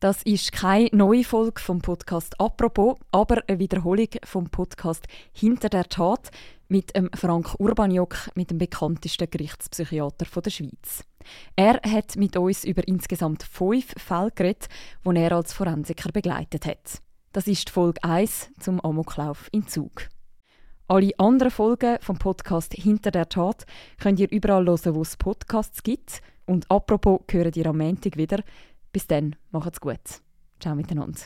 Das ist keine neue Folge vom Podcast «Apropos», aber eine Wiederholung vom Podcast «Hinter der Tat» mit dem Frank Urbaniok, mit dem bekanntesten Gerichtspsychiater der Schweiz. Er hat mit uns über insgesamt fünf Fälle geredet, die er als Forensiker begleitet hat. Das ist Folge 1 zum Amoklauf in Zug. Alle anderen Folgen vom Podcast «Hinter der Tat» könnt ihr überall hören, wo es Podcasts gibt. Und apropos, hören ihr am Montag wieder – bis dann, macht's gut. Ciao miteinander.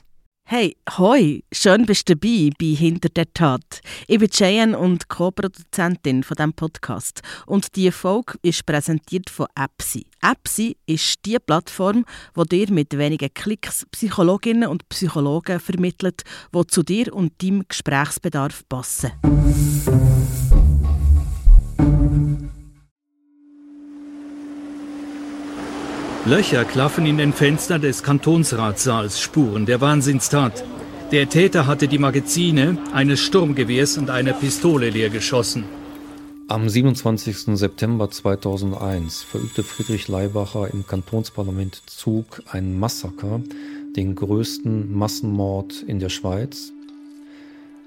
Hey, hoi, schön bist du dabei bei Hinter der Tat. Ich bin Cheyenne und Co-Produzentin von diesem Podcast. Und diese Folge ist präsentiert von Appsi. Appsi ist die Plattform, die dir mit wenigen Klicks Psychologinnen und Psychologen vermittelt, die zu dir und deinem Gesprächsbedarf passen. Löcher klaffen in den Fenstern des Kantonsratssaals, Spuren der Wahnsinnstat. Der Täter hatte die Magazine eines Sturmgewehrs und einer Pistole leer geschossen. Am 27. September 2001 verübte Friedrich Leibacher im Kantonsparlament Zug ein Massaker, den größten Massenmord in der Schweiz.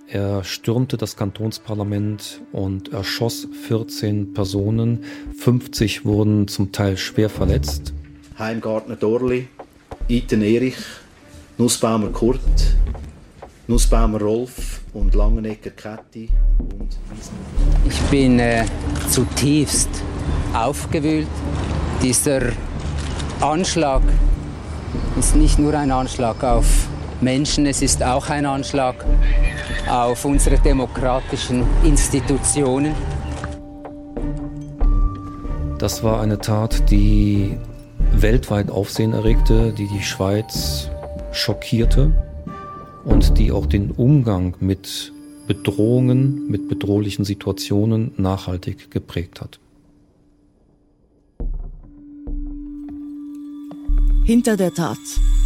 Er stürmte das Kantonsparlament und erschoss 14 Personen. 50 wurden zum Teil schwer verletzt. Heimgartner Dorli, Iten Erich, Nussbaumer Kurt, Nussbaumer Rolf und Langenegger Kätti und Ich bin äh, zutiefst aufgewühlt. Dieser Anschlag ist nicht nur ein Anschlag auf Menschen, es ist auch ein Anschlag auf unsere demokratischen Institutionen. Das war eine Tat, die weltweit Aufsehen erregte, die die Schweiz schockierte und die auch den Umgang mit Bedrohungen, mit bedrohlichen Situationen nachhaltig geprägt hat. Hinter der Tat,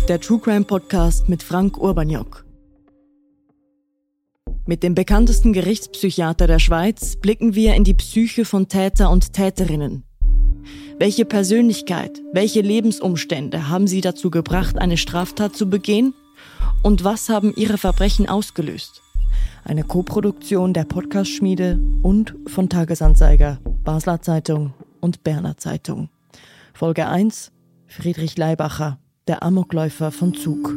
der True Crime Podcast mit Frank Urbaniok. Mit dem bekanntesten Gerichtspsychiater der Schweiz blicken wir in die Psyche von Täter und Täterinnen, welche Persönlichkeit, welche Lebensumstände haben sie dazu gebracht, eine Straftat zu begehen? Und was haben ihre Verbrechen ausgelöst? Eine Koproduktion der Podcast-Schmiede und von Tagesanzeiger, Basler Zeitung und Berner Zeitung. Folge 1 Friedrich Leibacher, der Amokläufer von Zug.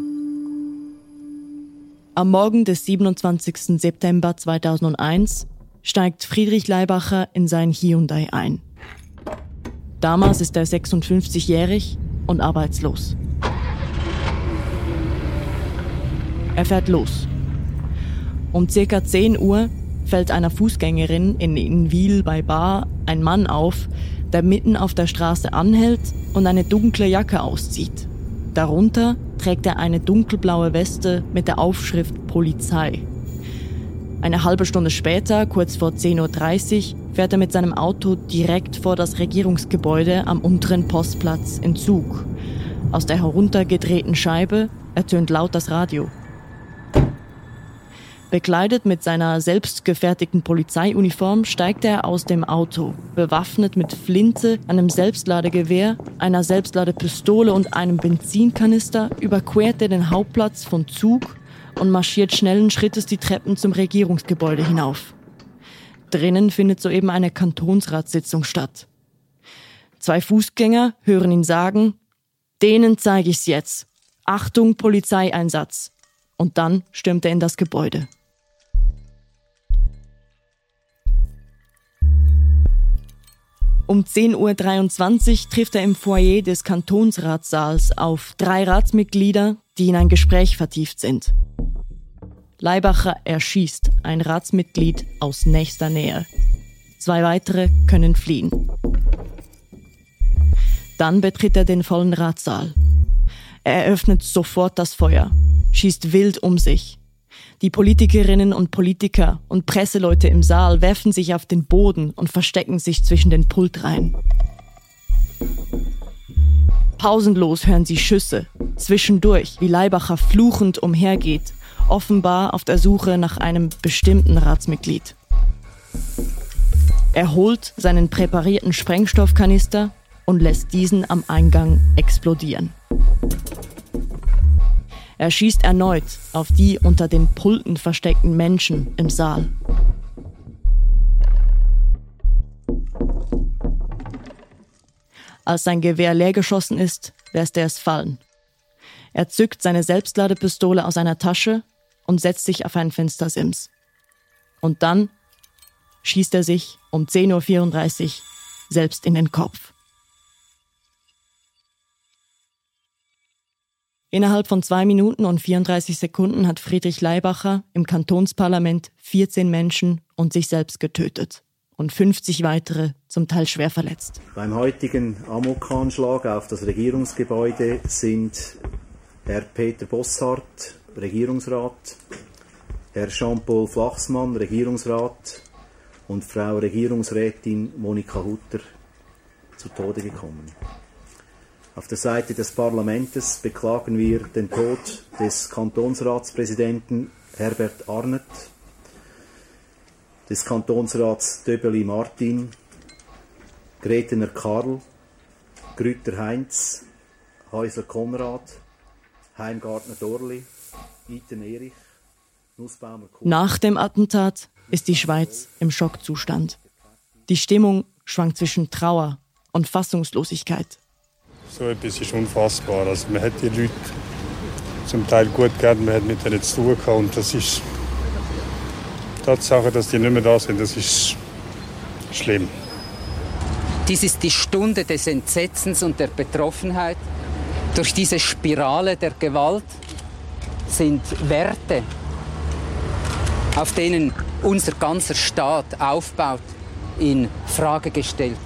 Am Morgen des 27. September 2001 steigt Friedrich Leibacher in sein Hyundai ein. Damals ist er 56-jährig und arbeitslos. Er fährt los. Um circa 10 Uhr fällt einer Fußgängerin in Inwil bei Bar ein Mann auf, der mitten auf der Straße anhält und eine dunkle Jacke auszieht. Darunter trägt er eine dunkelblaue Weste mit der Aufschrift Polizei. Eine halbe Stunde später, kurz vor 10.30 Uhr, fährt er mit seinem Auto direkt vor das Regierungsgebäude am unteren Postplatz in Zug. Aus der heruntergedrehten Scheibe ertönt laut das Radio. Bekleidet mit seiner selbstgefertigten Polizeiuniform steigt er aus dem Auto, bewaffnet mit Flinte, einem Selbstladegewehr, einer Selbstladepistole und einem Benzinkanister, überquert er den Hauptplatz von Zug und marschiert schnellen Schrittes die Treppen zum Regierungsgebäude hinauf. Drinnen findet soeben eine Kantonsratssitzung statt. Zwei Fußgänger hören ihn sagen, denen zeige ich's jetzt. Achtung, Polizeieinsatz. Und dann stürmt er in das Gebäude. Um 10.23 Uhr trifft er im Foyer des Kantonsratssaals auf drei Ratsmitglieder, die in ein Gespräch vertieft sind. Leibacher erschießt ein Ratsmitglied aus nächster Nähe. Zwei weitere können fliehen. Dann betritt er den vollen Ratssaal. Er eröffnet sofort das Feuer, schießt wild um sich. Die Politikerinnen und Politiker und Presseleute im Saal werfen sich auf den Boden und verstecken sich zwischen den Pultreihen. Pausenlos hören sie Schüsse, zwischendurch, wie Leibacher fluchend umhergeht offenbar auf der Suche nach einem bestimmten Ratsmitglied. Er holt seinen präparierten Sprengstoffkanister und lässt diesen am Eingang explodieren. Er schießt erneut auf die unter den Pulten versteckten Menschen im Saal. Als sein Gewehr leergeschossen ist, lässt er es fallen. Er zückt seine Selbstladepistole aus einer Tasche und setzt sich auf einen Fenstersims. Und dann schießt er sich um 10.34 Uhr selbst in den Kopf. Innerhalb von zwei Minuten und 34 Sekunden hat Friedrich Leibacher im Kantonsparlament 14 Menschen und sich selbst getötet und 50 weitere zum Teil schwer verletzt. Beim heutigen Amokanschlag auf das Regierungsgebäude sind Herr Peter Bossart, Regierungsrat, Herr Jean-Paul Flachsmann, Regierungsrat und Frau Regierungsrätin Monika Hutter zu Tode gekommen. Auf der Seite des Parlaments beklagen wir den Tod des Kantonsratspräsidenten Herbert Arnett, des Kantonsrats Döbeli Martin, Gretener Karl, Grüter Heinz, Häusler Konrad, Heimgartner Dorli, Nach dem Attentat ist die Schweiz im Schockzustand. Die Stimmung schwankt zwischen Trauer und Fassungslosigkeit. So etwas ist unfassbar. Also man hat die Leute zum Teil gut gehabt, man hat mit denen zu tun gehabt und das ist die Tatsache, dass die nicht mehr da sind, das ist schlimm. Dies ist die Stunde des Entsetzens und der Betroffenheit. Durch diese Spirale der Gewalt sind Werte, auf denen unser ganzer Staat aufbaut, in Frage gestellt.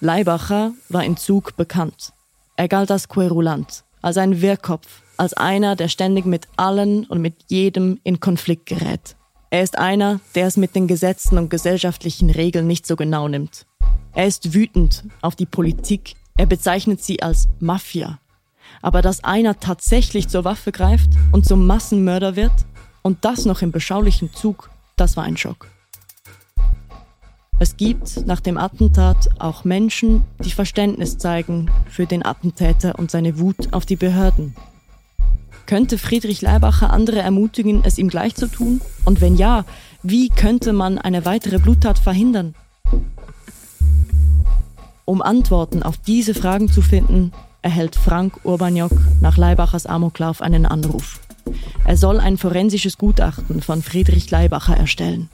Leibacher war in Zug bekannt. Er galt als Querulant, als ein Wirrkopf, als einer, der ständig mit allen und mit jedem in Konflikt gerät. Er ist einer, der es mit den Gesetzen und gesellschaftlichen Regeln nicht so genau nimmt. Er ist wütend auf die Politik. Er bezeichnet sie als Mafia. Aber dass einer tatsächlich zur Waffe greift und zum Massenmörder wird und das noch im beschaulichen Zug, das war ein Schock. Es gibt nach dem Attentat auch Menschen, die Verständnis zeigen für den Attentäter und seine Wut auf die Behörden. Könnte Friedrich Leibacher andere ermutigen, es ihm gleich zu tun? Und wenn ja, wie könnte man eine weitere Bluttat verhindern? Um Antworten auf diese Fragen zu finden, erhält Frank Urbaniok nach Leibachers Amoklauf einen Anruf. Er soll ein forensisches Gutachten von Friedrich Leibacher erstellen.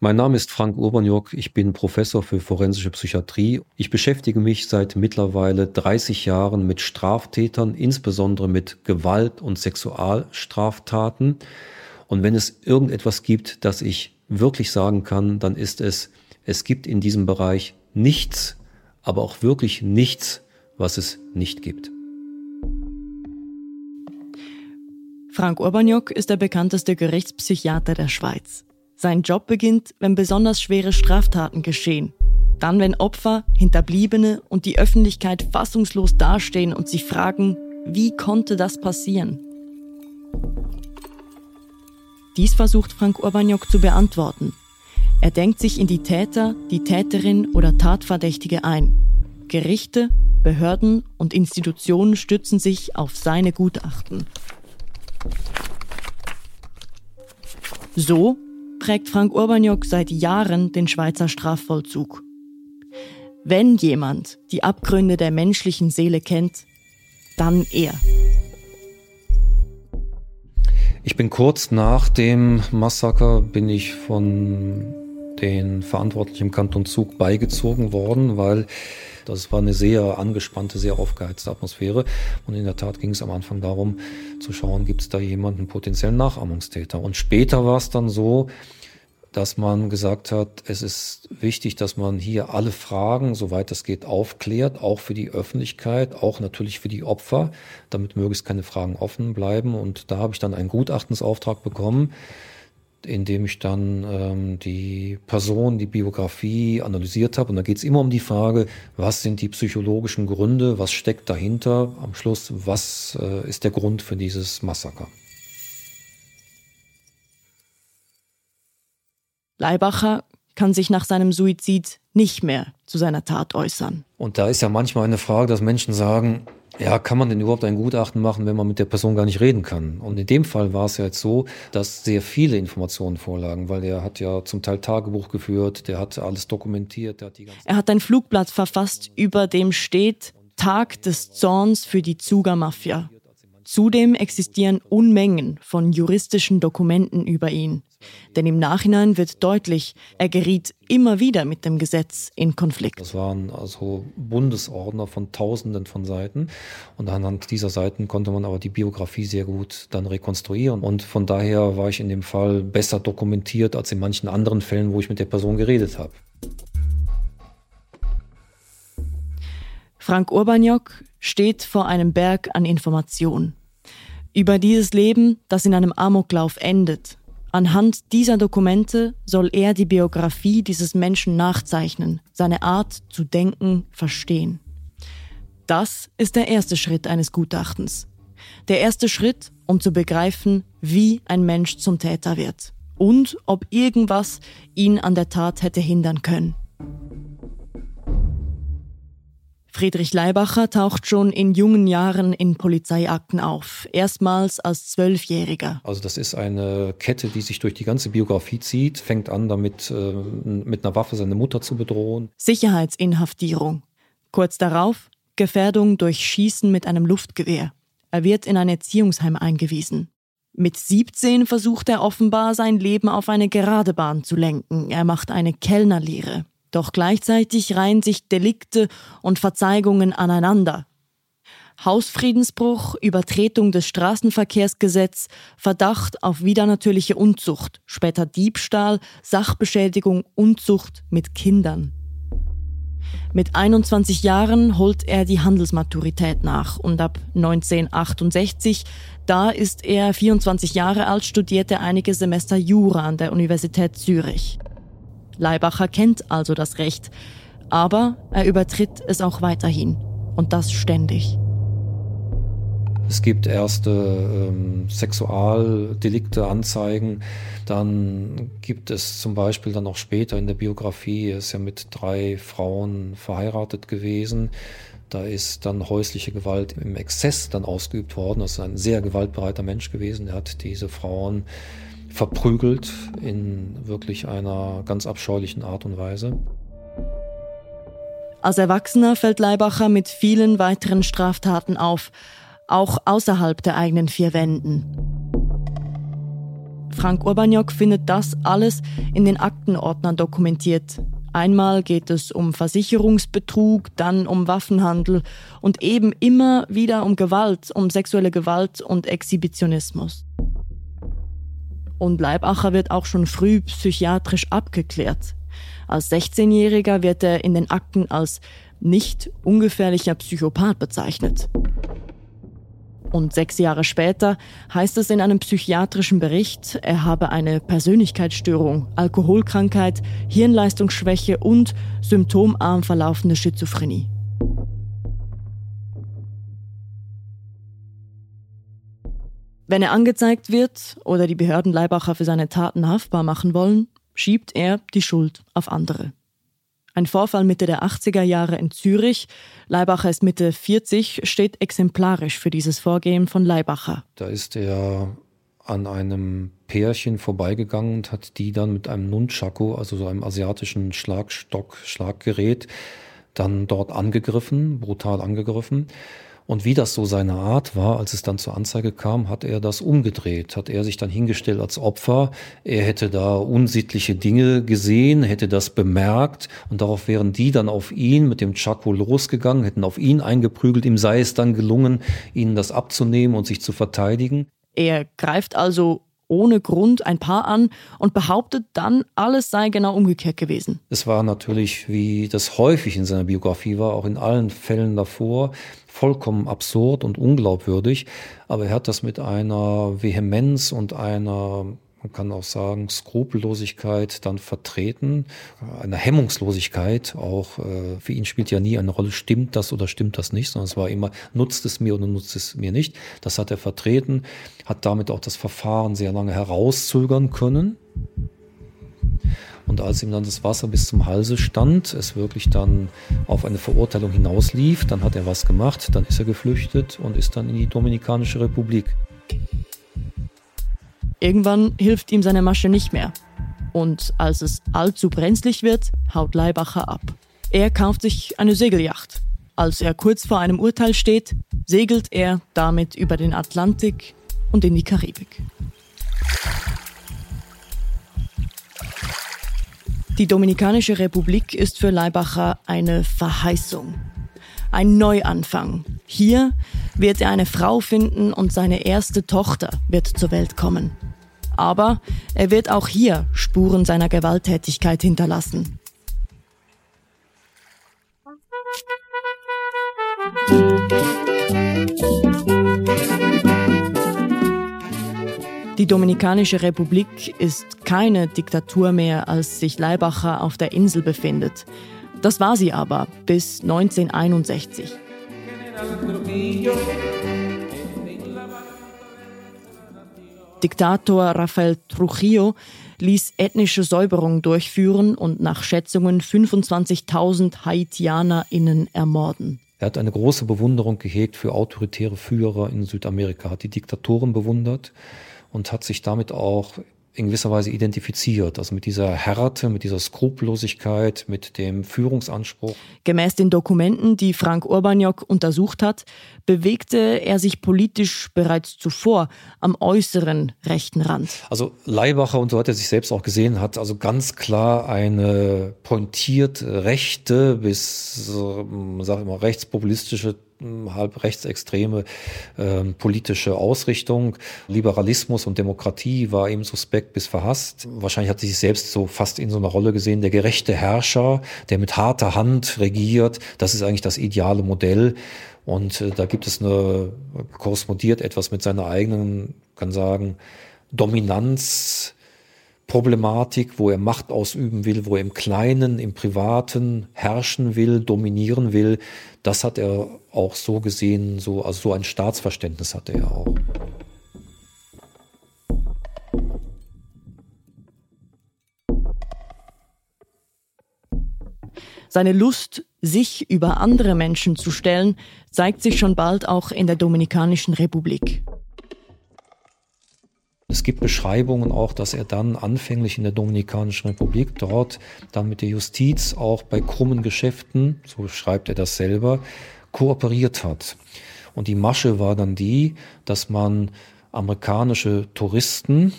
Mein Name ist Frank Urbaniok, ich bin Professor für forensische Psychiatrie. Ich beschäftige mich seit mittlerweile 30 Jahren mit Straftätern, insbesondere mit Gewalt- und Sexualstraftaten. Und wenn es irgendetwas gibt, das ich wirklich sagen kann, dann ist es, es gibt in diesem Bereich nichts, aber auch wirklich nichts, was es nicht gibt. Frank Urbaniok ist der bekannteste Gerichtspsychiater der Schweiz. Sein Job beginnt, wenn besonders schwere Straftaten geschehen. Dann, wenn Opfer, Hinterbliebene und die Öffentlichkeit fassungslos dastehen und sich fragen, wie konnte das passieren? Dies versucht Frank Urbaniok zu beantworten. Er denkt sich in die Täter, die Täterin oder Tatverdächtige ein. Gerichte, Behörden und Institutionen stützen sich auf seine Gutachten. So prägt Frank Urbaniok seit Jahren den Schweizer Strafvollzug. Wenn jemand die Abgründe der menschlichen Seele kennt, dann er. Ich bin kurz nach dem Massaker bin ich von den Verantwortlichen im Kanton Zug beigezogen worden, weil das war eine sehr angespannte, sehr aufgeheizte Atmosphäre. Und in der Tat ging es am Anfang darum, zu schauen, gibt es da jemanden potenziellen Nachahmungstäter. Und später war es dann so, dass man gesagt hat, es ist wichtig, dass man hier alle Fragen, soweit es geht, aufklärt, auch für die Öffentlichkeit, auch natürlich für die Opfer, damit möglichst keine Fragen offen bleiben. Und da habe ich dann einen Gutachtensauftrag bekommen, indem ich dann ähm, die Person, die Biografie analysiert habe. Und da geht es immer um die Frage, was sind die psychologischen Gründe, was steckt dahinter, am Schluss, was äh, ist der Grund für dieses Massaker. Leibacher kann sich nach seinem Suizid nicht mehr zu seiner Tat äußern. Und da ist ja manchmal eine Frage, dass Menschen sagen, ja, kann man denn überhaupt ein Gutachten machen, wenn man mit der Person gar nicht reden kann? Und in dem Fall war es ja jetzt so, dass sehr viele Informationen vorlagen, weil er hat ja zum Teil Tagebuch geführt, der hat alles dokumentiert. Hat er hat ein Flugblatt verfasst, über dem steht Tag des Zorns für die Zuger Mafia. Zudem existieren Unmengen von juristischen Dokumenten über ihn. Denn im Nachhinein wird deutlich, er geriet immer wieder mit dem Gesetz in Konflikt. Das waren also Bundesordner von Tausenden von Seiten. Und anhand dieser Seiten konnte man aber die Biografie sehr gut dann rekonstruieren. Und von daher war ich in dem Fall besser dokumentiert als in manchen anderen Fällen, wo ich mit der Person geredet habe. Frank Urbaniok steht vor einem Berg an Informationen. Über dieses Leben, das in einem Amoklauf endet. Anhand dieser Dokumente soll er die Biografie dieses Menschen nachzeichnen, seine Art zu denken verstehen. Das ist der erste Schritt eines Gutachtens. Der erste Schritt, um zu begreifen, wie ein Mensch zum Täter wird und ob irgendwas ihn an der Tat hätte hindern können. Friedrich Leibacher taucht schon in jungen Jahren in Polizeiakten auf, erstmals als Zwölfjähriger. Also das ist eine Kette, die sich durch die ganze Biografie zieht, fängt an damit, äh, mit einer Waffe seine Mutter zu bedrohen. Sicherheitsinhaftierung. Kurz darauf Gefährdung durch Schießen mit einem Luftgewehr. Er wird in ein Erziehungsheim eingewiesen. Mit 17 versucht er offenbar sein Leben auf eine gerade Bahn zu lenken. Er macht eine Kellnerlehre. Doch gleichzeitig reihen sich Delikte und Verzeihungen aneinander. Hausfriedensbruch, Übertretung des Straßenverkehrsgesetzes, Verdacht auf widernatürliche Unzucht, später Diebstahl, Sachbeschädigung, Unzucht mit Kindern. Mit 21 Jahren holt er die Handelsmaturität nach und ab 1968, da ist er 24 Jahre alt, studierte einige Semester Jura an der Universität Zürich. Leibacher kennt also das Recht, aber er übertritt es auch weiterhin und das ständig. Es gibt erste ähm, Sexualdelikte, Anzeigen. Dann gibt es zum Beispiel dann auch später in der Biografie, er ist ja mit drei Frauen verheiratet gewesen. Da ist dann häusliche Gewalt im Exzess dann ausgeübt worden. Das ist ein sehr gewaltbereiter Mensch gewesen. Er hat diese Frauen verprügelt in wirklich einer ganz abscheulichen Art und Weise. Als Erwachsener fällt Leibacher mit vielen weiteren Straftaten auf, auch außerhalb der eigenen vier Wänden. Frank Urbaniok findet das alles in den Aktenordnern dokumentiert. Einmal geht es um Versicherungsbetrug, dann um Waffenhandel und eben immer wieder um Gewalt, um sexuelle Gewalt und Exhibitionismus. Und Leibacher wird auch schon früh psychiatrisch abgeklärt. Als 16-Jähriger wird er in den Akten als nicht ungefährlicher Psychopath bezeichnet. Und sechs Jahre später heißt es in einem psychiatrischen Bericht, er habe eine Persönlichkeitsstörung, Alkoholkrankheit, Hirnleistungsschwäche und symptomarm verlaufende Schizophrenie. Wenn er angezeigt wird oder die Behörden Leibacher für seine Taten haftbar machen wollen, schiebt er die Schuld auf andere. Ein Vorfall Mitte der 80er Jahre in Zürich, Leibacher ist Mitte 40, steht exemplarisch für dieses Vorgehen von Leibacher. Da ist er an einem Pärchen vorbeigegangen und hat die dann mit einem Nunchaku, also so einem asiatischen Schlagstock, Schlaggerät, dann dort angegriffen, brutal angegriffen. Und wie das so seine Art war, als es dann zur Anzeige kam, hat er das umgedreht, hat er sich dann hingestellt als Opfer. Er hätte da unsittliche Dinge gesehen, hätte das bemerkt und darauf wären die dann auf ihn mit dem Chaco losgegangen, hätten auf ihn eingeprügelt. Ihm sei es dann gelungen, ihnen das abzunehmen und sich zu verteidigen. Er greift also ohne Grund ein Paar an und behauptet dann, alles sei genau umgekehrt gewesen. Es war natürlich, wie das häufig in seiner Biografie war, auch in allen Fällen davor, vollkommen absurd und unglaubwürdig. Aber er hat das mit einer Vehemenz und einer man kann auch sagen, Skrupellosigkeit dann vertreten, eine Hemmungslosigkeit auch. Äh, für ihn spielt ja nie eine Rolle, stimmt das oder stimmt das nicht, sondern es war immer, nutzt es mir oder nutzt es mir nicht. Das hat er vertreten, hat damit auch das Verfahren sehr lange herauszögern können. Und als ihm dann das Wasser bis zum Halse stand, es wirklich dann auf eine Verurteilung hinauslief, dann hat er was gemacht, dann ist er geflüchtet und ist dann in die Dominikanische Republik. Irgendwann hilft ihm seine Masche nicht mehr. Und als es allzu brenzlig wird, haut Leibacher ab. Er kauft sich eine Segelyacht. Als er kurz vor einem Urteil steht, segelt er damit über den Atlantik und in die Karibik. Die Dominikanische Republik ist für Leibacher eine Verheißung, ein Neuanfang. Hier wird er eine Frau finden und seine erste Tochter wird zur Welt kommen. Aber er wird auch hier Spuren seiner Gewalttätigkeit hinterlassen. Die Dominikanische Republik ist keine Diktatur mehr, als sich Leibacher auf der Insel befindet. Das war sie aber bis 1961. Diktator Rafael Trujillo ließ ethnische Säuberungen durchführen und nach Schätzungen 25.000 HaitianerInnen ermorden. Er hat eine große Bewunderung gehegt für autoritäre Führer in Südamerika, hat die Diktatoren bewundert und hat sich damit auch in gewisser Weise identifiziert, also mit dieser Härte, mit dieser Skrupellosigkeit, mit dem Führungsanspruch. Gemäß den Dokumenten, die Frank Urbaniok untersucht hat, bewegte er sich politisch bereits zuvor am äußeren rechten Rand. Also Leibacher, und so hat er sich selbst auch gesehen, hat also ganz klar eine pointiert rechte bis, äh, sag ich mal, rechtspopulistische halb rechtsextreme äh, politische Ausrichtung. Liberalismus und Demokratie war ihm suspekt bis verhasst. Wahrscheinlich hat er sich selbst so fast in so einer Rolle gesehen, der gerechte Herrscher, der mit harter Hand regiert. Das ist eigentlich das ideale Modell. Und äh, da gibt es eine, korrespondiert etwas mit seiner eigenen, kann sagen, Dominanz, Problematik, wo er Macht ausüben will, wo er im Kleinen, im Privaten herrschen will, dominieren will. Das hat er auch so gesehen, so, also so ein Staatsverständnis hatte er auch. Seine Lust, sich über andere Menschen zu stellen, zeigt sich schon bald auch in der Dominikanischen Republik. Es gibt Beschreibungen auch, dass er dann anfänglich in der Dominikanischen Republik dort dann mit der Justiz auch bei krummen Geschäften, so schreibt er das selber, kooperiert hat. Und die Masche war dann die, dass man amerikanische Touristen,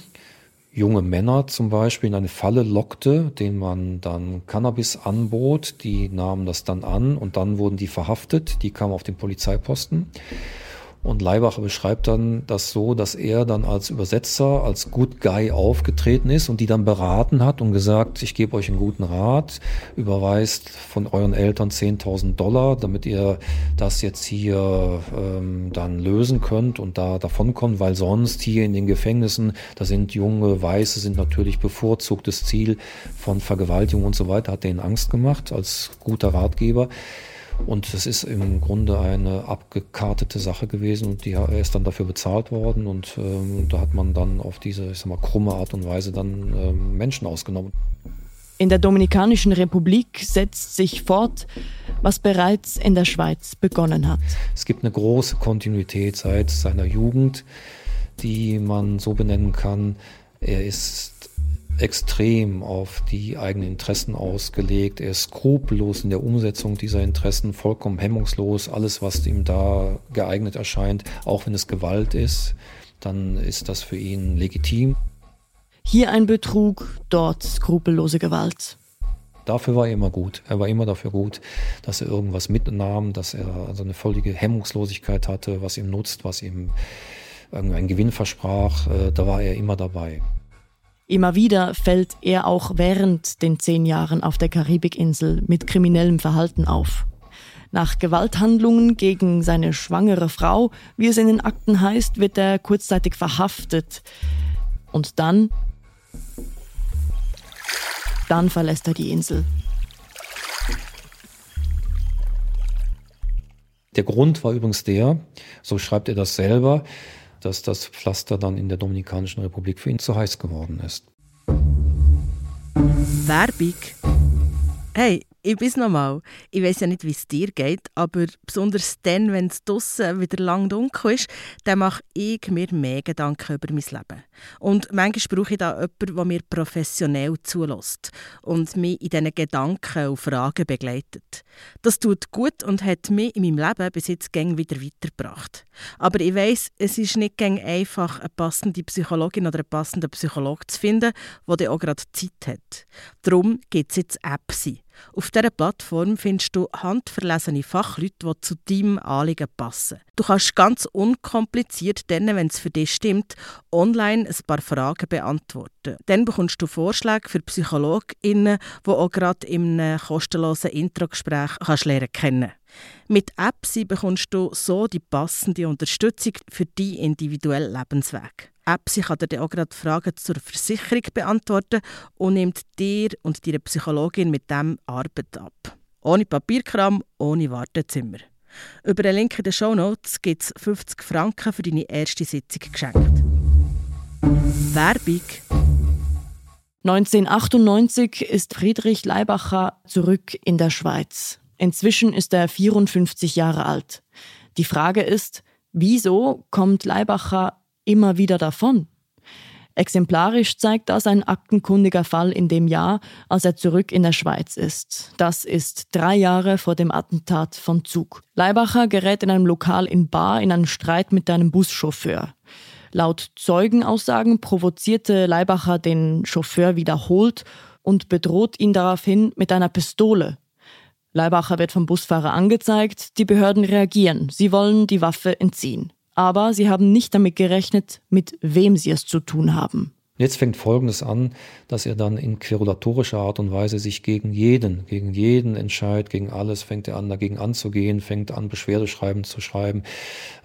junge Männer zum Beispiel, in eine Falle lockte, denen man dann Cannabis anbot. Die nahmen das dann an und dann wurden die verhaftet. Die kamen auf den Polizeiposten. Und Leibacher beschreibt dann das so, dass er dann als Übersetzer, als Good Guy aufgetreten ist und die dann beraten hat und gesagt, ich gebe euch einen guten Rat, überweist von euren Eltern 10.000 Dollar, damit ihr das jetzt hier ähm, dann lösen könnt und da davonkommt, weil sonst hier in den Gefängnissen, da sind junge Weiße, sind natürlich bevorzugtes Ziel von Vergewaltigung und so weiter, hat denen Angst gemacht als guter Ratgeber. Und es ist im Grunde eine abgekartete Sache gewesen und die, er ist dann dafür bezahlt worden und ähm, da hat man dann auf diese, ich sag mal, krumme Art und Weise dann ähm, Menschen ausgenommen. In der Dominikanischen Republik setzt sich fort, was bereits in der Schweiz begonnen hat. Es gibt eine große Kontinuität seit seiner Jugend, die man so benennen kann. Er ist extrem auf die eigenen Interessen ausgelegt. Er ist skrupellos in der Umsetzung dieser Interessen, vollkommen hemmungslos. Alles, was ihm da geeignet erscheint, auch wenn es Gewalt ist, dann ist das für ihn legitim. Hier ein Betrug, dort skrupellose Gewalt. Dafür war er immer gut. Er war immer dafür gut, dass er irgendwas mitnahm, dass er also eine völlige Hemmungslosigkeit hatte, was ihm nutzt, was ihm irgendeinen Gewinn versprach. Äh, da war er immer dabei. Immer wieder fällt er auch während den zehn Jahren auf der Karibikinsel mit kriminellem Verhalten auf. Nach Gewalthandlungen gegen seine schwangere Frau, wie es in den Akten heißt, wird er kurzzeitig verhaftet. Und dann, dann verlässt er die Insel. Der Grund war übrigens der, so schreibt er das selber, dass das Pflaster dann in der Dominikanischen Republik für ihn zu heiß geworden ist. Werbung. Hey, ich bin's nochmal. Ich weiß ja nicht, wie es dir geht, aber besonders dann, wenn es draussen wieder lang dunkel ist, dann mache ich mir mehr Gedanken über mein Leben. Und manchmal brauche ich da jemanden, der mir professionell zulässt und mich in diesen Gedanken und Fragen begleitet. Das tut gut und hat mich in meinem Leben bis jetzt gäng wieder weitergebracht. Aber ich weiß, es ist nicht gäng einfach, eine passende Psychologin oder einen passenden Psychologe zu finden, der auch gerade Zeit hat. Darum gibt es jetzt Apps. Auf dieser Plattform findest du handverlesene Fachleute, die zu deinem Anliegen passen. Du kannst ganz unkompliziert, wenn es für dich stimmt, online ein paar Fragen beantworten. Dann bekommst du Vorschläge für PsychologInnen, die auch gerade in einem kostenlosen Introgespräch lernen kennen. Mit Apps bekommst du so die passende Unterstützung für deinen individuellen Lebensweg. Apps kann dir auch gerade Fragen zur Versicherung beantworten und nimmt dir und deiner Psychologin mit dem Arbeit ab. Ohne Papierkram, ohne Wartezimmer. Über den Link in den Show Notes gibt es 50 Franken für deine erste Sitzung geschenkt. Werbung 1998 ist Friedrich Leibacher zurück in der Schweiz. Inzwischen ist er 54 Jahre alt. Die Frage ist, wieso kommt Leibacher immer wieder davon? Exemplarisch zeigt das ein aktenkundiger Fall in dem Jahr, als er zurück in der Schweiz ist. Das ist drei Jahre vor dem Attentat von Zug. Leibacher gerät in einem Lokal in Bar in einen Streit mit einem Buschauffeur. Laut Zeugenaussagen provozierte Leibacher den Chauffeur wiederholt und bedroht ihn daraufhin mit einer Pistole. Leibacher wird vom Busfahrer angezeigt, die Behörden reagieren, sie wollen die Waffe entziehen aber sie haben nicht damit gerechnet, mit wem sie es zu tun haben. Jetzt fängt Folgendes an, dass er dann in querulatorischer Art und Weise sich gegen jeden, gegen jeden Entscheid, gegen alles, fängt er an, dagegen anzugehen, fängt an, Beschwerdeschreiben zu schreiben,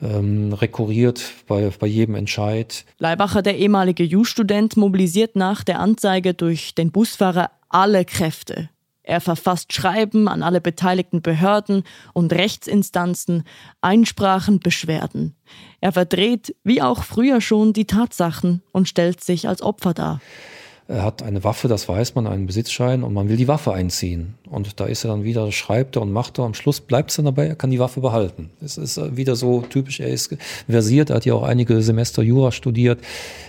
ähm, rekurriert bei, bei jedem Entscheid. Leibacher, der ehemalige Ju-Student, mobilisiert nach der Anzeige durch den Busfahrer alle Kräfte. Er verfasst Schreiben an alle beteiligten Behörden und Rechtsinstanzen, Einsprachen, Beschwerden. Er verdreht, wie auch früher schon, die Tatsachen und stellt sich als Opfer dar. Er hat eine Waffe, das weiß man, einen Besitzschein und man will die Waffe einziehen. Und da ist er dann wieder, schreibt er und macht er. Am Schluss bleibt es dann dabei, er kann die Waffe behalten. Es ist wieder so typisch, er ist versiert, er hat ja auch einige Semester Jura studiert.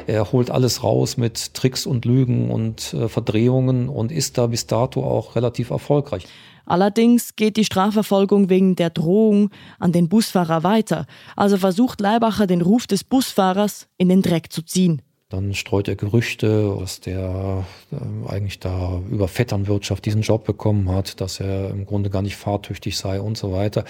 Er holt alles raus mit Tricks und Lügen und äh, Verdrehungen und ist da bis dato auch relativ erfolgreich. Allerdings geht die Strafverfolgung wegen der Drohung an den Busfahrer weiter. Also versucht Leibacher den Ruf des Busfahrers in den Dreck zu ziehen. Dann streut er Gerüchte, dass der äh, eigentlich da über Vetternwirtschaft diesen Job bekommen hat, dass er im Grunde gar nicht fahrtüchtig sei und so weiter.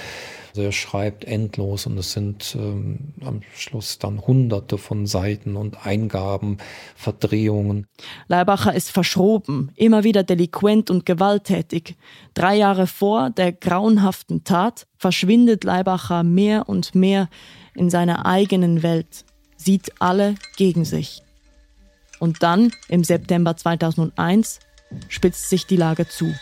Also er schreibt endlos und es sind ähm, am Schluss dann hunderte von Seiten und Eingaben, Verdrehungen. Leibacher ist verschroben, immer wieder delinquent und gewalttätig. Drei Jahre vor der grauenhaften Tat verschwindet Leibacher mehr und mehr in seiner eigenen Welt, sieht alle gegen sich. Und dann, im September 2001, spitzt sich die Lage zu.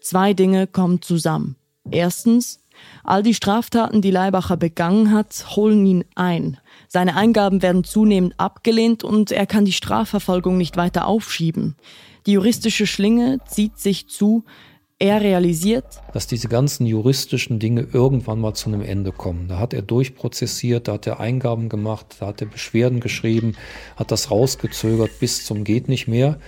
Zwei Dinge kommen zusammen. Erstens, all die Straftaten, die Leibacher begangen hat, holen ihn ein. Seine Eingaben werden zunehmend abgelehnt und er kann die Strafverfolgung nicht weiter aufschieben. Die juristische Schlinge zieht sich zu, er realisiert, dass diese ganzen juristischen Dinge irgendwann mal zu einem Ende kommen. Da hat er durchprozessiert, da hat er Eingaben gemacht, da hat er Beschwerden geschrieben, hat das rausgezögert bis zum geht nicht mehr.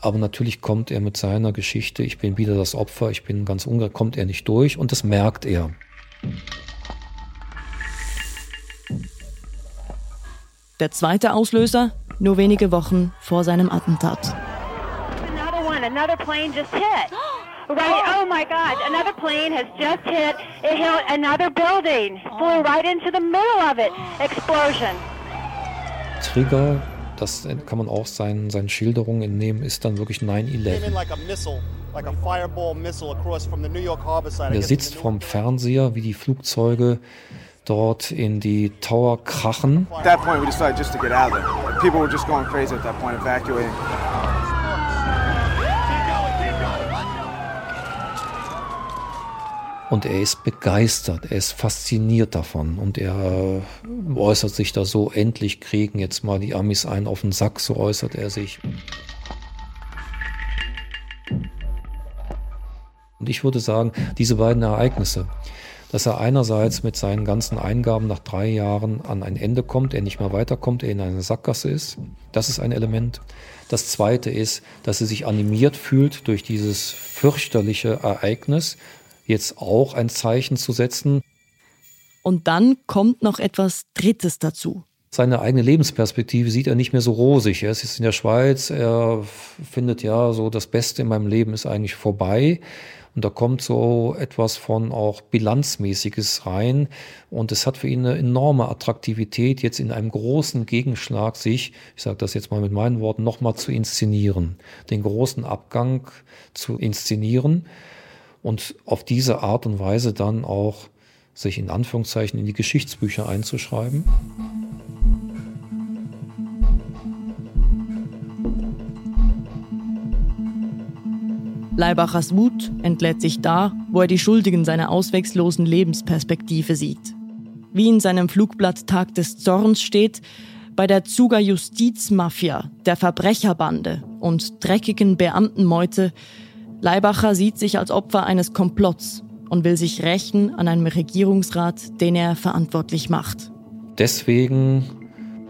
Aber natürlich kommt er mit seiner Geschichte, ich bin wieder das Opfer, ich bin ganz ungerecht, kommt er nicht durch und das merkt er. Der zweite Auslöser, nur wenige Wochen vor seinem Attentat. Another one, another plane just hit. Right. Oh my God! Another plane has just hit. It hit another building. Flew right into the middle of it. Explosion. Trigger, das kann man auch seinen, seinen Schilderungen entnehmen, ist dann wirklich 9-11. Er sitzt vom Fernseher, wie die Flugzeuge dort in die Tower krachen. At that point we decided just to get out of there. People were just going crazy at that point, evacuating. Und er ist begeistert, er ist fasziniert davon und er äh, äußert sich da so, endlich kriegen jetzt mal die Amis einen auf den Sack, so äußert er sich. Und ich würde sagen, diese beiden Ereignisse, dass er einerseits mit seinen ganzen Eingaben nach drei Jahren an ein Ende kommt, er nicht mehr weiterkommt, er in einer Sackgasse ist. Das ist ein Element. Das zweite ist, dass er sich animiert fühlt durch dieses fürchterliche Ereignis, jetzt auch ein Zeichen zu setzen. Und dann kommt noch etwas Drittes dazu. Seine eigene Lebensperspektive sieht er nicht mehr so rosig. Er ist jetzt in der Schweiz, er findet ja so, das Beste in meinem Leben ist eigentlich vorbei. Und da kommt so etwas von auch Bilanzmäßiges rein. Und es hat für ihn eine enorme Attraktivität, jetzt in einem großen Gegenschlag sich, ich sage das jetzt mal mit meinen Worten, nochmal zu inszenieren. Den großen Abgang zu inszenieren und auf diese Art und Weise dann auch sich in Anführungszeichen in die Geschichtsbücher einzuschreiben. Leibachers Wut entlädt sich da, wo er die Schuldigen seiner ausweglosen Lebensperspektive sieht. Wie in seinem Flugblatt Tag des Zorns steht, bei der Zuger Justizmafia, der Verbrecherbande und dreckigen Beamtenmeute, Leibacher sieht sich als Opfer eines Komplotts und will sich rächen an einem Regierungsrat, den er verantwortlich macht. Deswegen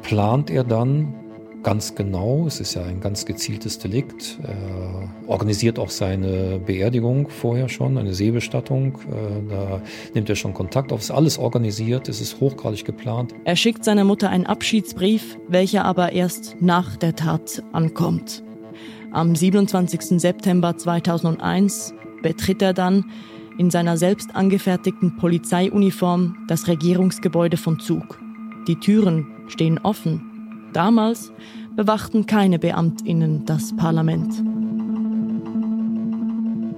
plant er dann ganz genau. Es ist ja ein ganz gezieltes Delikt. Er organisiert auch seine Beerdigung vorher schon, eine Seebestattung. Äh, da nimmt er schon Kontakt auf. Es ist alles organisiert, es ist hochgradig geplant. Er schickt seiner Mutter einen Abschiedsbrief, welcher aber erst nach der Tat ankommt. Am 27. September 2001 betritt er dann in seiner selbst angefertigten Polizeiuniform das Regierungsgebäude von Zug. Die Türen stehen offen Damals bewachten keine Beamtinnen das Parlament.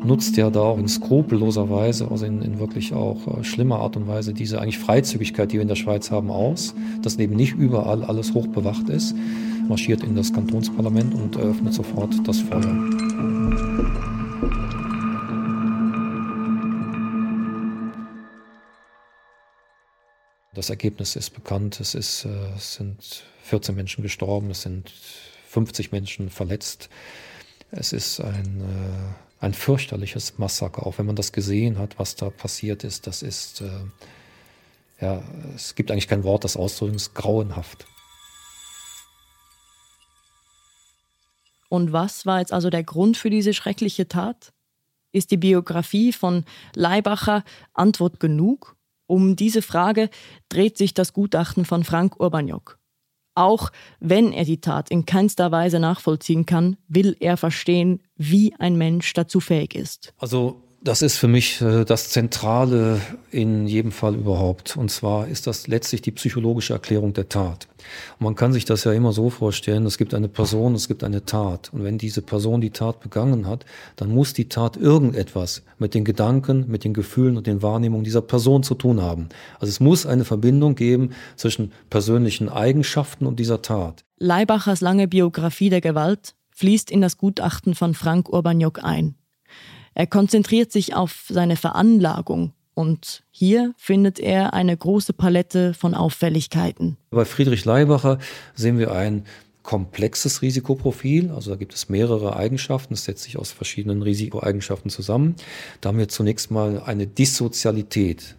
Nutzt ja da auch in skrupelloser Weise, also in, in wirklich auch äh, schlimmer Art und Weise, diese eigentlich Freizügigkeit, die wir in der Schweiz haben, aus, dass eben nicht überall alles hoch bewacht ist, marschiert in das Kantonsparlament und eröffnet sofort das Feuer. Das Ergebnis ist bekannt. Es, ist, äh, es sind 14 Menschen gestorben, es sind 50 Menschen verletzt. Es ist ein, äh, ein fürchterliches Massaker, auch wenn man das gesehen hat, was da passiert ist. Das ist, äh, ja, es gibt eigentlich kein Wort, das ausdrücken ist grauenhaft. Und was war jetzt also der Grund für diese schreckliche Tat? Ist die Biografie von Leibacher Antwort genug? Um diese Frage dreht sich das Gutachten von Frank Urbaniok. Auch wenn er die Tat in keinster Weise nachvollziehen kann, will er verstehen, wie ein Mensch dazu fähig ist. Also das ist für mich äh, das Zentrale in jedem Fall überhaupt. Und zwar ist das letztlich die psychologische Erklärung der Tat. Und man kann sich das ja immer so vorstellen, es gibt eine Person, es gibt eine Tat. Und wenn diese Person die Tat begangen hat, dann muss die Tat irgendetwas mit den Gedanken, mit den Gefühlen und den Wahrnehmungen dieser Person zu tun haben. Also es muss eine Verbindung geben zwischen persönlichen Eigenschaften und dieser Tat. Leibachers lange Biografie der Gewalt fließt in das Gutachten von Frank Urbaniok ein. Er konzentriert sich auf seine Veranlagung und hier findet er eine große Palette von Auffälligkeiten. Bei Friedrich Leibacher sehen wir ein komplexes Risikoprofil. Also da gibt es mehrere Eigenschaften. Es setzt sich aus verschiedenen Risikoeigenschaften zusammen. Da haben wir zunächst mal eine Dissozialität.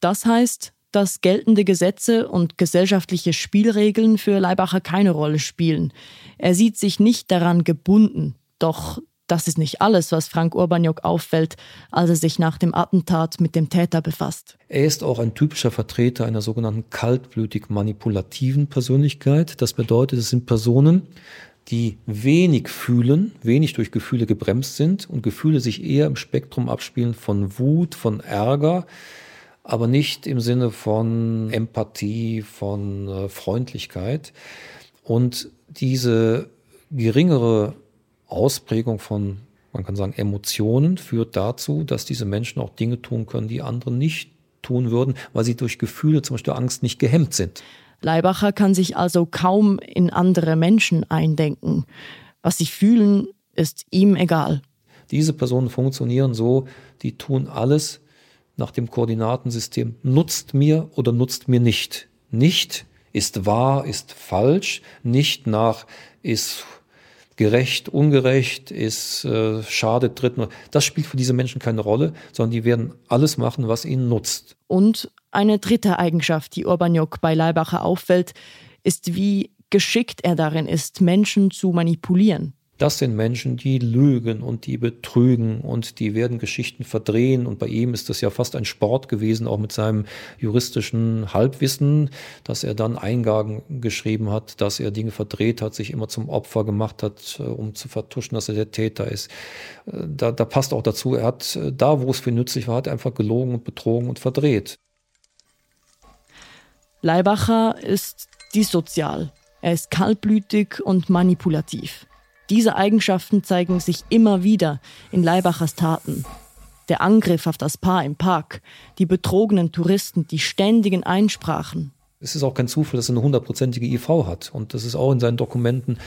Das heißt, dass geltende Gesetze und gesellschaftliche Spielregeln für Leibacher keine Rolle spielen. Er sieht sich nicht daran gebunden. Doch das ist nicht alles, was Frank Urbaniok auffällt, als er sich nach dem Attentat mit dem Täter befasst. Er ist auch ein typischer Vertreter einer sogenannten kaltblütig manipulativen Persönlichkeit. Das bedeutet, es sind Personen, die wenig fühlen, wenig durch Gefühle gebremst sind und Gefühle sich eher im Spektrum abspielen von Wut, von Ärger, aber nicht im Sinne von Empathie, von äh, Freundlichkeit. Und diese geringere Ausprägung von, man kann sagen, Emotionen führt dazu, dass diese Menschen auch Dinge tun können, die andere nicht tun würden, weil sie durch Gefühle, zum Beispiel Angst, nicht gehemmt sind. Leibacher kann sich also kaum in andere Menschen eindenken. Was sie fühlen, ist ihm egal. Diese Personen funktionieren so, die tun alles nach dem Koordinatensystem nutzt mir oder nutzt mir nicht. Nicht ist wahr, ist falsch, nicht nach ist gerecht, ungerecht, ist äh, schadet Dritten. Das spielt für diese Menschen keine Rolle, sondern die werden alles machen, was ihnen nutzt. Und eine dritte Eigenschaft, die Urbaniok bei Leibacher auffällt, ist, wie geschickt er darin ist, Menschen zu manipulieren. Das sind Menschen, die lügen und die betrügen und die werden Geschichten verdrehen. Und bei ihm ist das ja fast ein Sport gewesen, auch mit seinem juristischen Halbwissen, dass er dann Eingaben geschrieben hat, dass er Dinge verdreht hat, sich immer zum Opfer gemacht hat, äh, um zu vertuschen, dass er der Täter ist. Äh, da, da passt auch dazu, er hat äh, da, wo es für nützlich war, hat einfach gelogen und betrogen und verdreht. Leibacher ist dissozial. Er ist kaltblütig und manipulativ. Diese Eigenschaften zeigen sich immer wieder in Leibachers Taten. Der Angriff auf das Paar im Park, die betrogenen Touristen, die ständigen Einsprachen, es ist auch kein Zufall, dass er eine hundertprozentige IV hat. Und das ist auch in seinen Dokumenten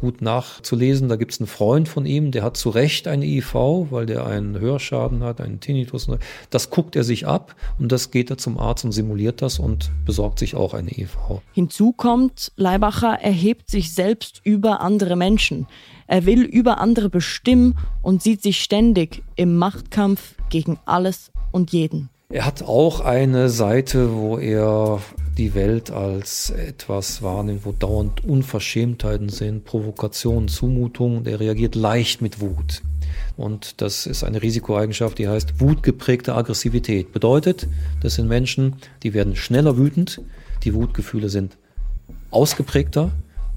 gut nachzulesen. Da gibt es einen Freund von ihm, der hat zu Recht eine IV, weil der einen Hörschaden hat, einen Tinnitus. Das guckt er sich ab und das geht er zum Arzt und simuliert das und besorgt sich auch eine IV. Hinzu kommt, Leibacher erhebt sich selbst über andere Menschen. Er will über andere bestimmen und sieht sich ständig im Machtkampf gegen alles und jeden. Er hat auch eine Seite, wo er die Welt als etwas wahrnimmt, wo dauernd Unverschämtheiten sind, Provokationen, Zumutungen. Er reagiert leicht mit Wut. Und das ist eine Risikoeigenschaft, die heißt wutgeprägte Aggressivität. Bedeutet, das sind Menschen, die werden schneller wütend, die Wutgefühle sind ausgeprägter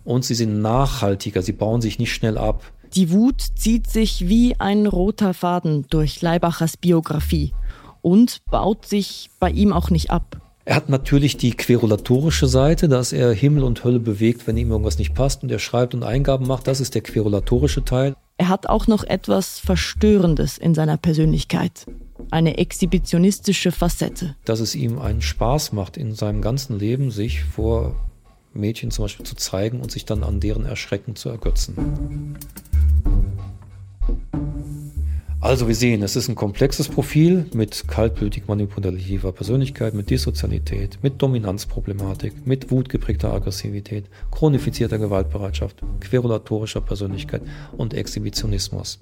und sie sind nachhaltiger, sie bauen sich nicht schnell ab. Die Wut zieht sich wie ein roter Faden durch Leibachers Biografie und baut sich bei ihm auch nicht ab. Er hat natürlich die querulatorische Seite, dass er Himmel und Hölle bewegt, wenn ihm irgendwas nicht passt und er schreibt und Eingaben macht. Das ist der querulatorische Teil. Er hat auch noch etwas Verstörendes in seiner Persönlichkeit. Eine exhibitionistische Facette. Dass es ihm einen Spaß macht, in seinem ganzen Leben sich vor Mädchen zum Beispiel zu zeigen und sich dann an deren Erschrecken zu ergötzen. Also wir sehen, es ist ein komplexes Profil mit kaltblütig manipulativer Persönlichkeit, mit Dissozialität, mit Dominanzproblematik, mit wutgeprägter Aggressivität, chronifizierter Gewaltbereitschaft, querulatorischer Persönlichkeit und Exhibitionismus.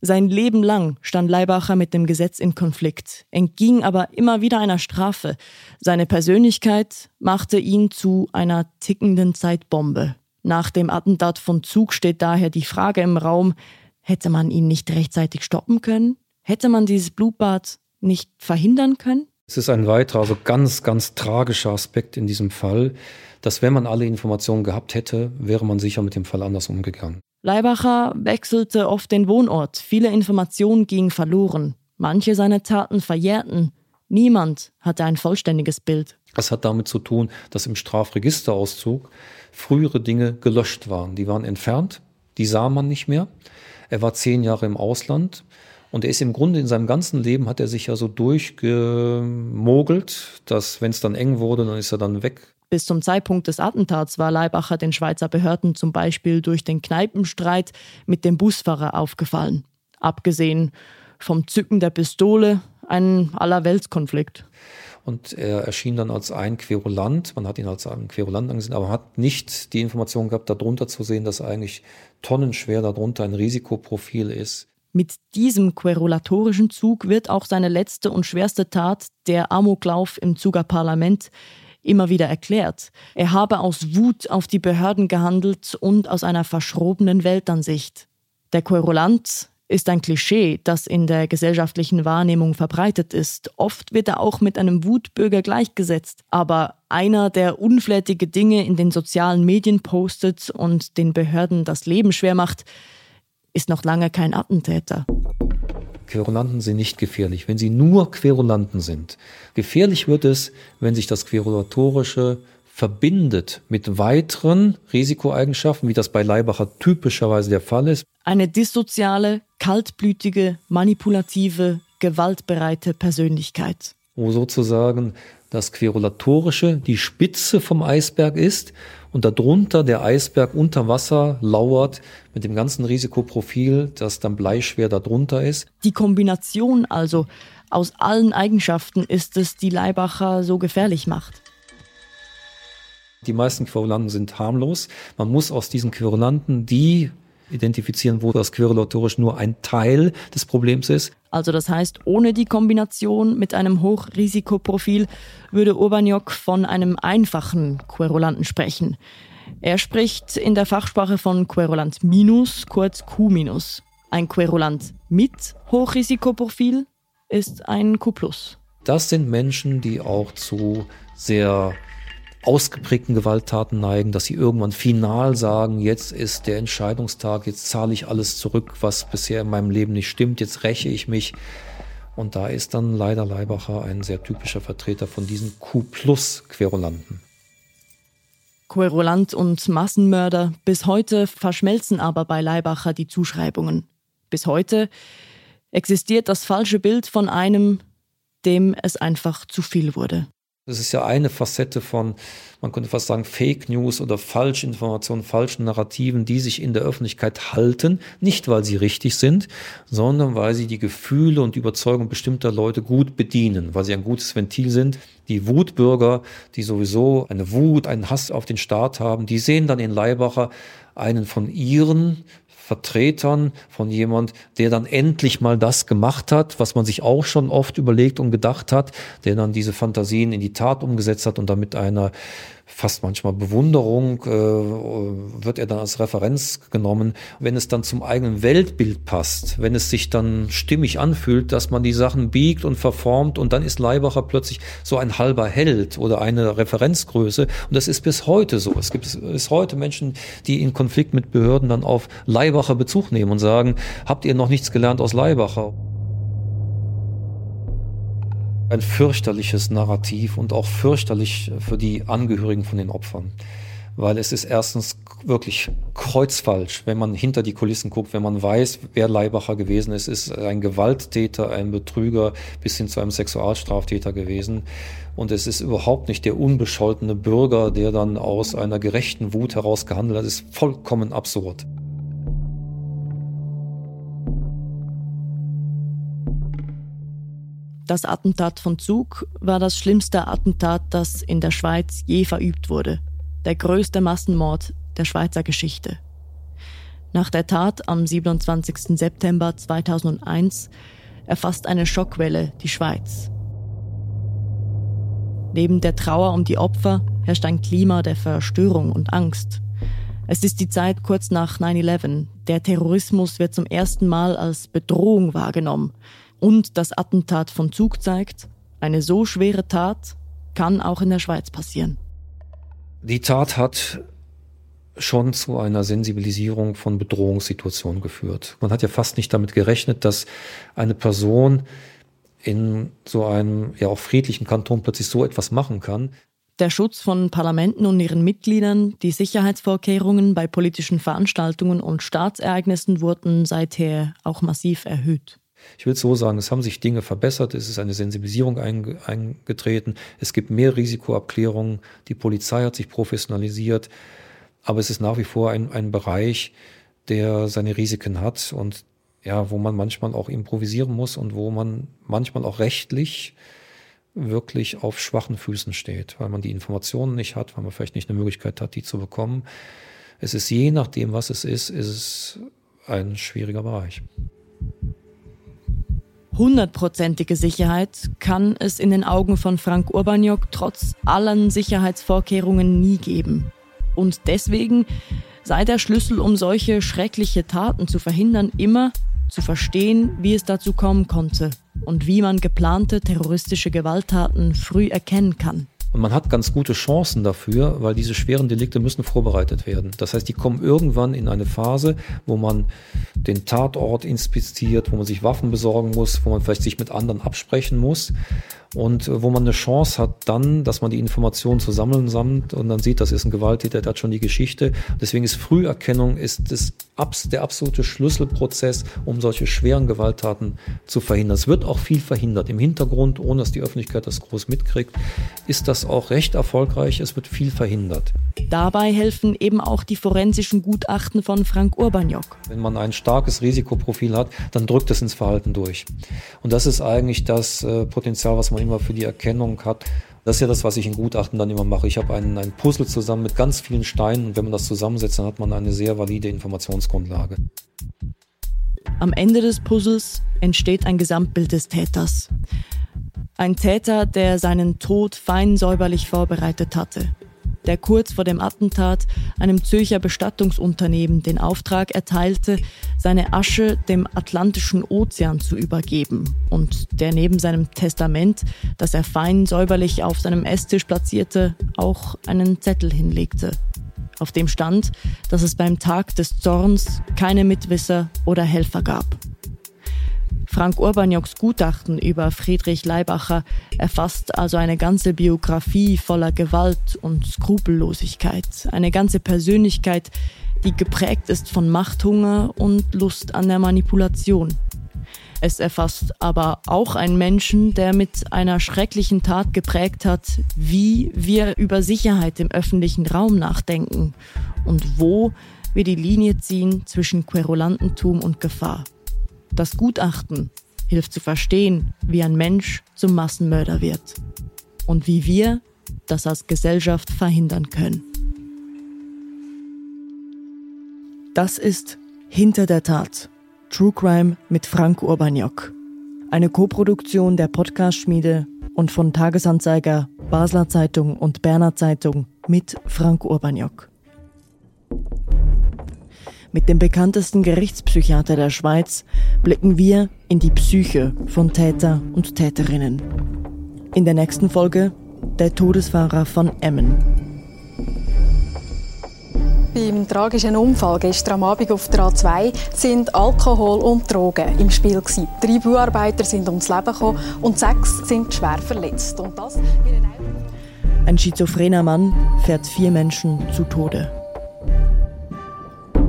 Sein Leben lang stand Leibacher mit dem Gesetz in Konflikt, entging aber immer wieder einer Strafe. Seine Persönlichkeit machte ihn zu einer tickenden Zeitbombe. Nach dem Attentat von Zug steht daher die Frage im Raum, hätte man ihn nicht rechtzeitig stoppen können? Hätte man dieses Blutbad nicht verhindern können? Es ist ein weiterer, also ganz, ganz tragischer Aspekt in diesem Fall, dass wenn man alle Informationen gehabt hätte, wäre man sicher mit dem Fall anders umgegangen. Leibacher wechselte oft den Wohnort, viele Informationen gingen verloren, manche seiner Taten verjährten, niemand hatte ein vollständiges Bild. Das hat damit zu tun, dass im Strafregisterauszug frühere Dinge gelöscht waren. Die waren entfernt, die sah man nicht mehr. Er war zehn Jahre im Ausland und er ist im Grunde in seinem ganzen Leben hat er sich ja so durchgemogelt, dass wenn es dann eng wurde, dann ist er dann weg. Bis zum Zeitpunkt des Attentats war Leibacher den Schweizer Behörden zum Beispiel durch den Kneipenstreit mit dem Busfahrer aufgefallen. Abgesehen vom Zücken der Pistole, ein Allerweltskonflikt. Und er erschien dann als ein Querulant. Man hat ihn als einen Querulant angesehen, aber hat nicht die Information gehabt, darunter zu sehen, dass eigentlich tonnenschwer darunter ein Risikoprofil ist. Mit diesem querulatorischen Zug wird auch seine letzte und schwerste Tat, der Amoklauf im Zuger Parlament, immer wieder erklärt. Er habe aus Wut auf die Behörden gehandelt und aus einer verschrobenen Weltansicht. Der Querulant ist ein Klischee, das in der gesellschaftlichen Wahrnehmung verbreitet ist. Oft wird er auch mit einem Wutbürger gleichgesetzt. Aber einer, der unflätige Dinge in den sozialen Medien postet und den Behörden das Leben schwer macht, ist noch lange kein Attentäter. Querulanten sind nicht gefährlich, wenn sie nur Querulanten sind. Gefährlich wird es, wenn sich das Querulatorische verbindet mit weiteren Risikoeigenschaften, wie das bei Leibacher typischerweise der Fall ist. Eine dissoziale, kaltblütige, manipulative, gewaltbereite Persönlichkeit. Wo sozusagen das Querulatorische die Spitze vom Eisberg ist und darunter der Eisberg unter Wasser lauert mit dem ganzen Risikoprofil, das dann bleischwer darunter ist. Die Kombination also aus allen Eigenschaften ist es, die Leibacher so gefährlich macht. Die meisten Querulanten sind harmlos. Man muss aus diesen Querulanten die identifizieren, wo das querulatorisch nur ein Teil des Problems ist. Also das heißt, ohne die Kombination mit einem Hochrisikoprofil würde Urbaniok von einem einfachen Querulanten sprechen. Er spricht in der Fachsprache von Querulant minus, kurz Q minus. Ein Querulant mit Hochrisikoprofil ist ein Q plus. Das sind Menschen, die auch zu sehr ausgeprägten Gewalttaten neigen, dass sie irgendwann final sagen, jetzt ist der Entscheidungstag, jetzt zahle ich alles zurück, was bisher in meinem Leben nicht stimmt, jetzt räche ich mich. Und da ist dann leider Leibacher ein sehr typischer Vertreter von diesen Q-Plus-Querulanten. Querulant und Massenmörder, bis heute verschmelzen aber bei Leibacher die Zuschreibungen. Bis heute existiert das falsche Bild von einem, dem es einfach zu viel wurde. Das ist ja eine Facette von, man könnte fast sagen, Fake News oder Falschinformationen, falschen Narrativen, die sich in der Öffentlichkeit halten, nicht weil sie richtig sind, sondern weil sie die Gefühle und Überzeugung bestimmter Leute gut bedienen, weil sie ein gutes Ventil sind. Die Wutbürger, die sowieso eine Wut, einen Hass auf den Staat haben, die sehen dann in Leibacher einen von ihren Vertretern von jemand, der dann endlich mal das gemacht hat, was man sich auch schon oft überlegt und gedacht hat, der dann diese Fantasien in die Tat umgesetzt hat und damit einer fast manchmal Bewunderung, äh, wird er dann als Referenz genommen, wenn es dann zum eigenen Weltbild passt, wenn es sich dann stimmig anfühlt, dass man die Sachen biegt und verformt und dann ist Leibacher plötzlich so ein halber Held oder eine Referenzgröße und das ist bis heute so. Es gibt bis heute Menschen, die in Konflikt mit Behörden dann auf Leibacher Bezug nehmen und sagen, habt ihr noch nichts gelernt aus Leibacher? Ein fürchterliches Narrativ und auch fürchterlich für die Angehörigen von den Opfern. Weil es ist erstens wirklich kreuzfalsch, wenn man hinter die Kulissen guckt, wenn man weiß, wer Leibacher gewesen ist, ist ein Gewalttäter, ein Betrüger bis hin zu einem Sexualstraftäter gewesen. Und es ist überhaupt nicht der unbescholtene Bürger, der dann aus einer gerechten Wut heraus gehandelt hat. Das ist vollkommen absurd. Das Attentat von Zug war das schlimmste Attentat, das in der Schweiz je verübt wurde. Der größte Massenmord der Schweizer Geschichte. Nach der Tat am 27. September 2001 erfasst eine Schockwelle die Schweiz. Neben der Trauer um die Opfer herrscht ein Klima der Verstörung und Angst. Es ist die Zeit kurz nach 9-11. Der Terrorismus wird zum ersten Mal als Bedrohung wahrgenommen. Und das Attentat von Zug zeigt, eine so schwere Tat kann auch in der Schweiz passieren. Die Tat hat schon zu einer Sensibilisierung von Bedrohungssituationen geführt. Man hat ja fast nicht damit gerechnet, dass eine Person in so einem ja auch friedlichen Kanton plötzlich so etwas machen kann. Der Schutz von Parlamenten und ihren Mitgliedern, die Sicherheitsvorkehrungen bei politischen Veranstaltungen und Staatsereignissen wurden seither auch massiv erhöht. Ich will so sagen, es haben sich Dinge verbessert, es ist eine Sensibilisierung eingetreten, es gibt mehr Risikoabklärungen, die Polizei hat sich professionalisiert, aber es ist nach wie vor ein, ein Bereich, der seine Risiken hat und ja, wo man manchmal auch improvisieren muss und wo man manchmal auch rechtlich wirklich auf schwachen Füßen steht, weil man die Informationen nicht hat, weil man vielleicht nicht eine Möglichkeit hat, die zu bekommen. Es ist je nachdem, was es ist, ist es ein schwieriger Bereich. Hundertprozentige Sicherheit kann es in den Augen von Frank Urbaniok trotz allen Sicherheitsvorkehrungen nie geben. Und deswegen sei der Schlüssel, um solche schreckliche Taten zu verhindern, immer zu verstehen, wie es dazu kommen konnte und wie man geplante terroristische Gewalttaten früh erkennen kann. Und man hat ganz gute Chancen dafür, weil diese schweren Delikte müssen vorbereitet werden. Das heißt, die kommen irgendwann in eine Phase, wo man den Tatort inspiziert, wo man sich Waffen besorgen muss, wo man vielleicht sich mit anderen absprechen muss und äh, wo man eine Chance hat dann, dass man die Informationen zusammensammelt und dann sieht, das ist ein Gewalttäter, der hat schon die Geschichte. Deswegen ist Früherkennung ist das, der absolute Schlüsselprozess, um solche schweren Gewalttaten zu verhindern. Es wird auch viel verhindert. Im Hintergrund, ohne dass die Öffentlichkeit das groß mitkriegt, ist das auch recht erfolgreich. Es wird viel verhindert. Dabei helfen eben auch die forensischen Gutachten von Frank Urbaniok. Wenn man ein starkes Risikoprofil hat, dann drückt es ins Verhalten durch. Und das ist eigentlich das äh, Potenzial, was man immer für die Erkennung hat Das ist ja das, was ich in Gutachten dann immer mache. Ich habe ein, ein Puzzle zusammen mit ganz vielen Steinen und wenn man das zusammensetzt, dann hat man eine sehr valide Informationsgrundlage. Am Ende des Puzzles entsteht ein Gesamtbild des Täters. Ein Täter, der seinen Tod fein säuberlich vorbereitet hatte der kurz vor dem Attentat einem Zürcher Bestattungsunternehmen den Auftrag erteilte, seine Asche dem Atlantischen Ozean zu übergeben und der neben seinem Testament, das er fein säuberlich auf seinem Esstisch platzierte, auch einen Zettel hinlegte. Auf dem stand, dass es beim Tag des Zorns keine Mitwisser oder Helfer gab. Frank Urbaniaks Gutachten über Friedrich Leibacher erfasst also eine ganze Biografie voller Gewalt und Skrupellosigkeit, eine ganze Persönlichkeit, die geprägt ist von Machthunger und Lust an der Manipulation. Es erfasst aber auch einen Menschen, der mit einer schrecklichen Tat geprägt hat, wie wir über Sicherheit im öffentlichen Raum nachdenken und wo wir die Linie ziehen zwischen Querulantentum und Gefahr. Das Gutachten hilft zu verstehen, wie ein Mensch zum Massenmörder wird und wie wir das als Gesellschaft verhindern können. Das ist Hinter der Tat. True Crime mit Frank Urbaniok. Eine Koproduktion der Podcast-Schmiede und von Tagesanzeiger, Basler Zeitung und Berner Zeitung mit Frank Urbaniok. Mit dem bekanntesten Gerichtspsychiater der Schweiz blicken wir in die Psyche von Täter und Täterinnen. In der nächsten Folge der Todesfahrer von Emmen. Beim tragischen Unfall gestern am Abend auf der A2 sind Alkohol und Drogen im Spiel gewesen. Drei Bauarbeiter sind ums Leben gekommen und sechs sind schwer verletzt. Und das ein schizophrener Mann fährt vier Menschen zu Tode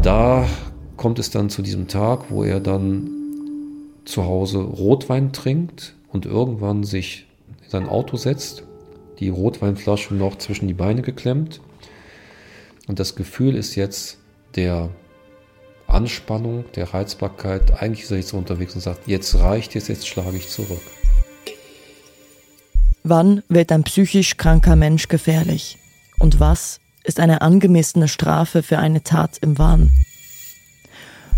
da kommt es dann zu diesem Tag, wo er dann zu Hause Rotwein trinkt und irgendwann sich in sein Auto setzt, die Rotweinflasche noch zwischen die Beine geklemmt. Und das Gefühl ist jetzt der Anspannung, der Reizbarkeit. Eigentlich ist er jetzt so unterwegs und sagt, jetzt reicht es, jetzt schlage ich zurück. Wann wird ein psychisch kranker Mensch gefährlich? Und was ist eine angemessene Strafe für eine Tat im Wahn.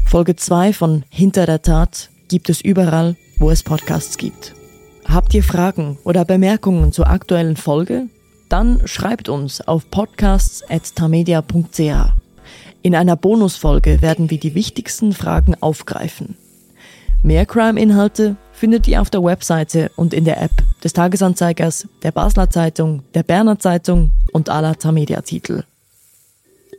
Folge 2 von Hinter der Tat gibt es überall, wo es Podcasts gibt. Habt ihr Fragen oder Bemerkungen zur aktuellen Folge? Dann schreibt uns auf podcasts.tamedia.ch. In einer Bonusfolge werden wir die wichtigsten Fragen aufgreifen. Mehr Crime-Inhalte findet ihr auf der Webseite und in der App des Tagesanzeigers, der Basler Zeitung, der Berner Zeitung und aller Tamedia-Titel.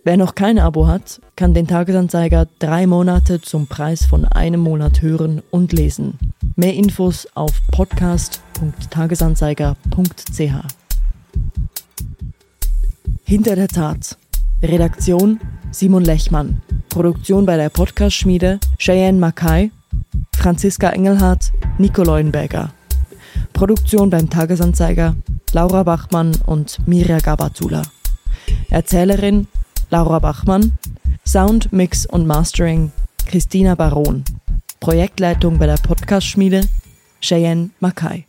Wer noch kein Abo hat, kann den Tagesanzeiger drei Monate zum Preis von einem Monat hören und lesen. Mehr Infos auf podcast.tagesanzeiger.ch. Hinter der Tat. Redaktion Simon Lechmann. Produktion bei der Podcast-Schmiede Cheyenne Mackay, Franziska Engelhardt, Nico Leuenberger. Produktion beim Tagesanzeiger Laura Bachmann und Mirja Gabatula. Erzählerin Laura Bachmann, Sound, Mix und Mastering Christina Baron, Projektleitung bei der Podcast-Schmiede Cheyenne Mackay.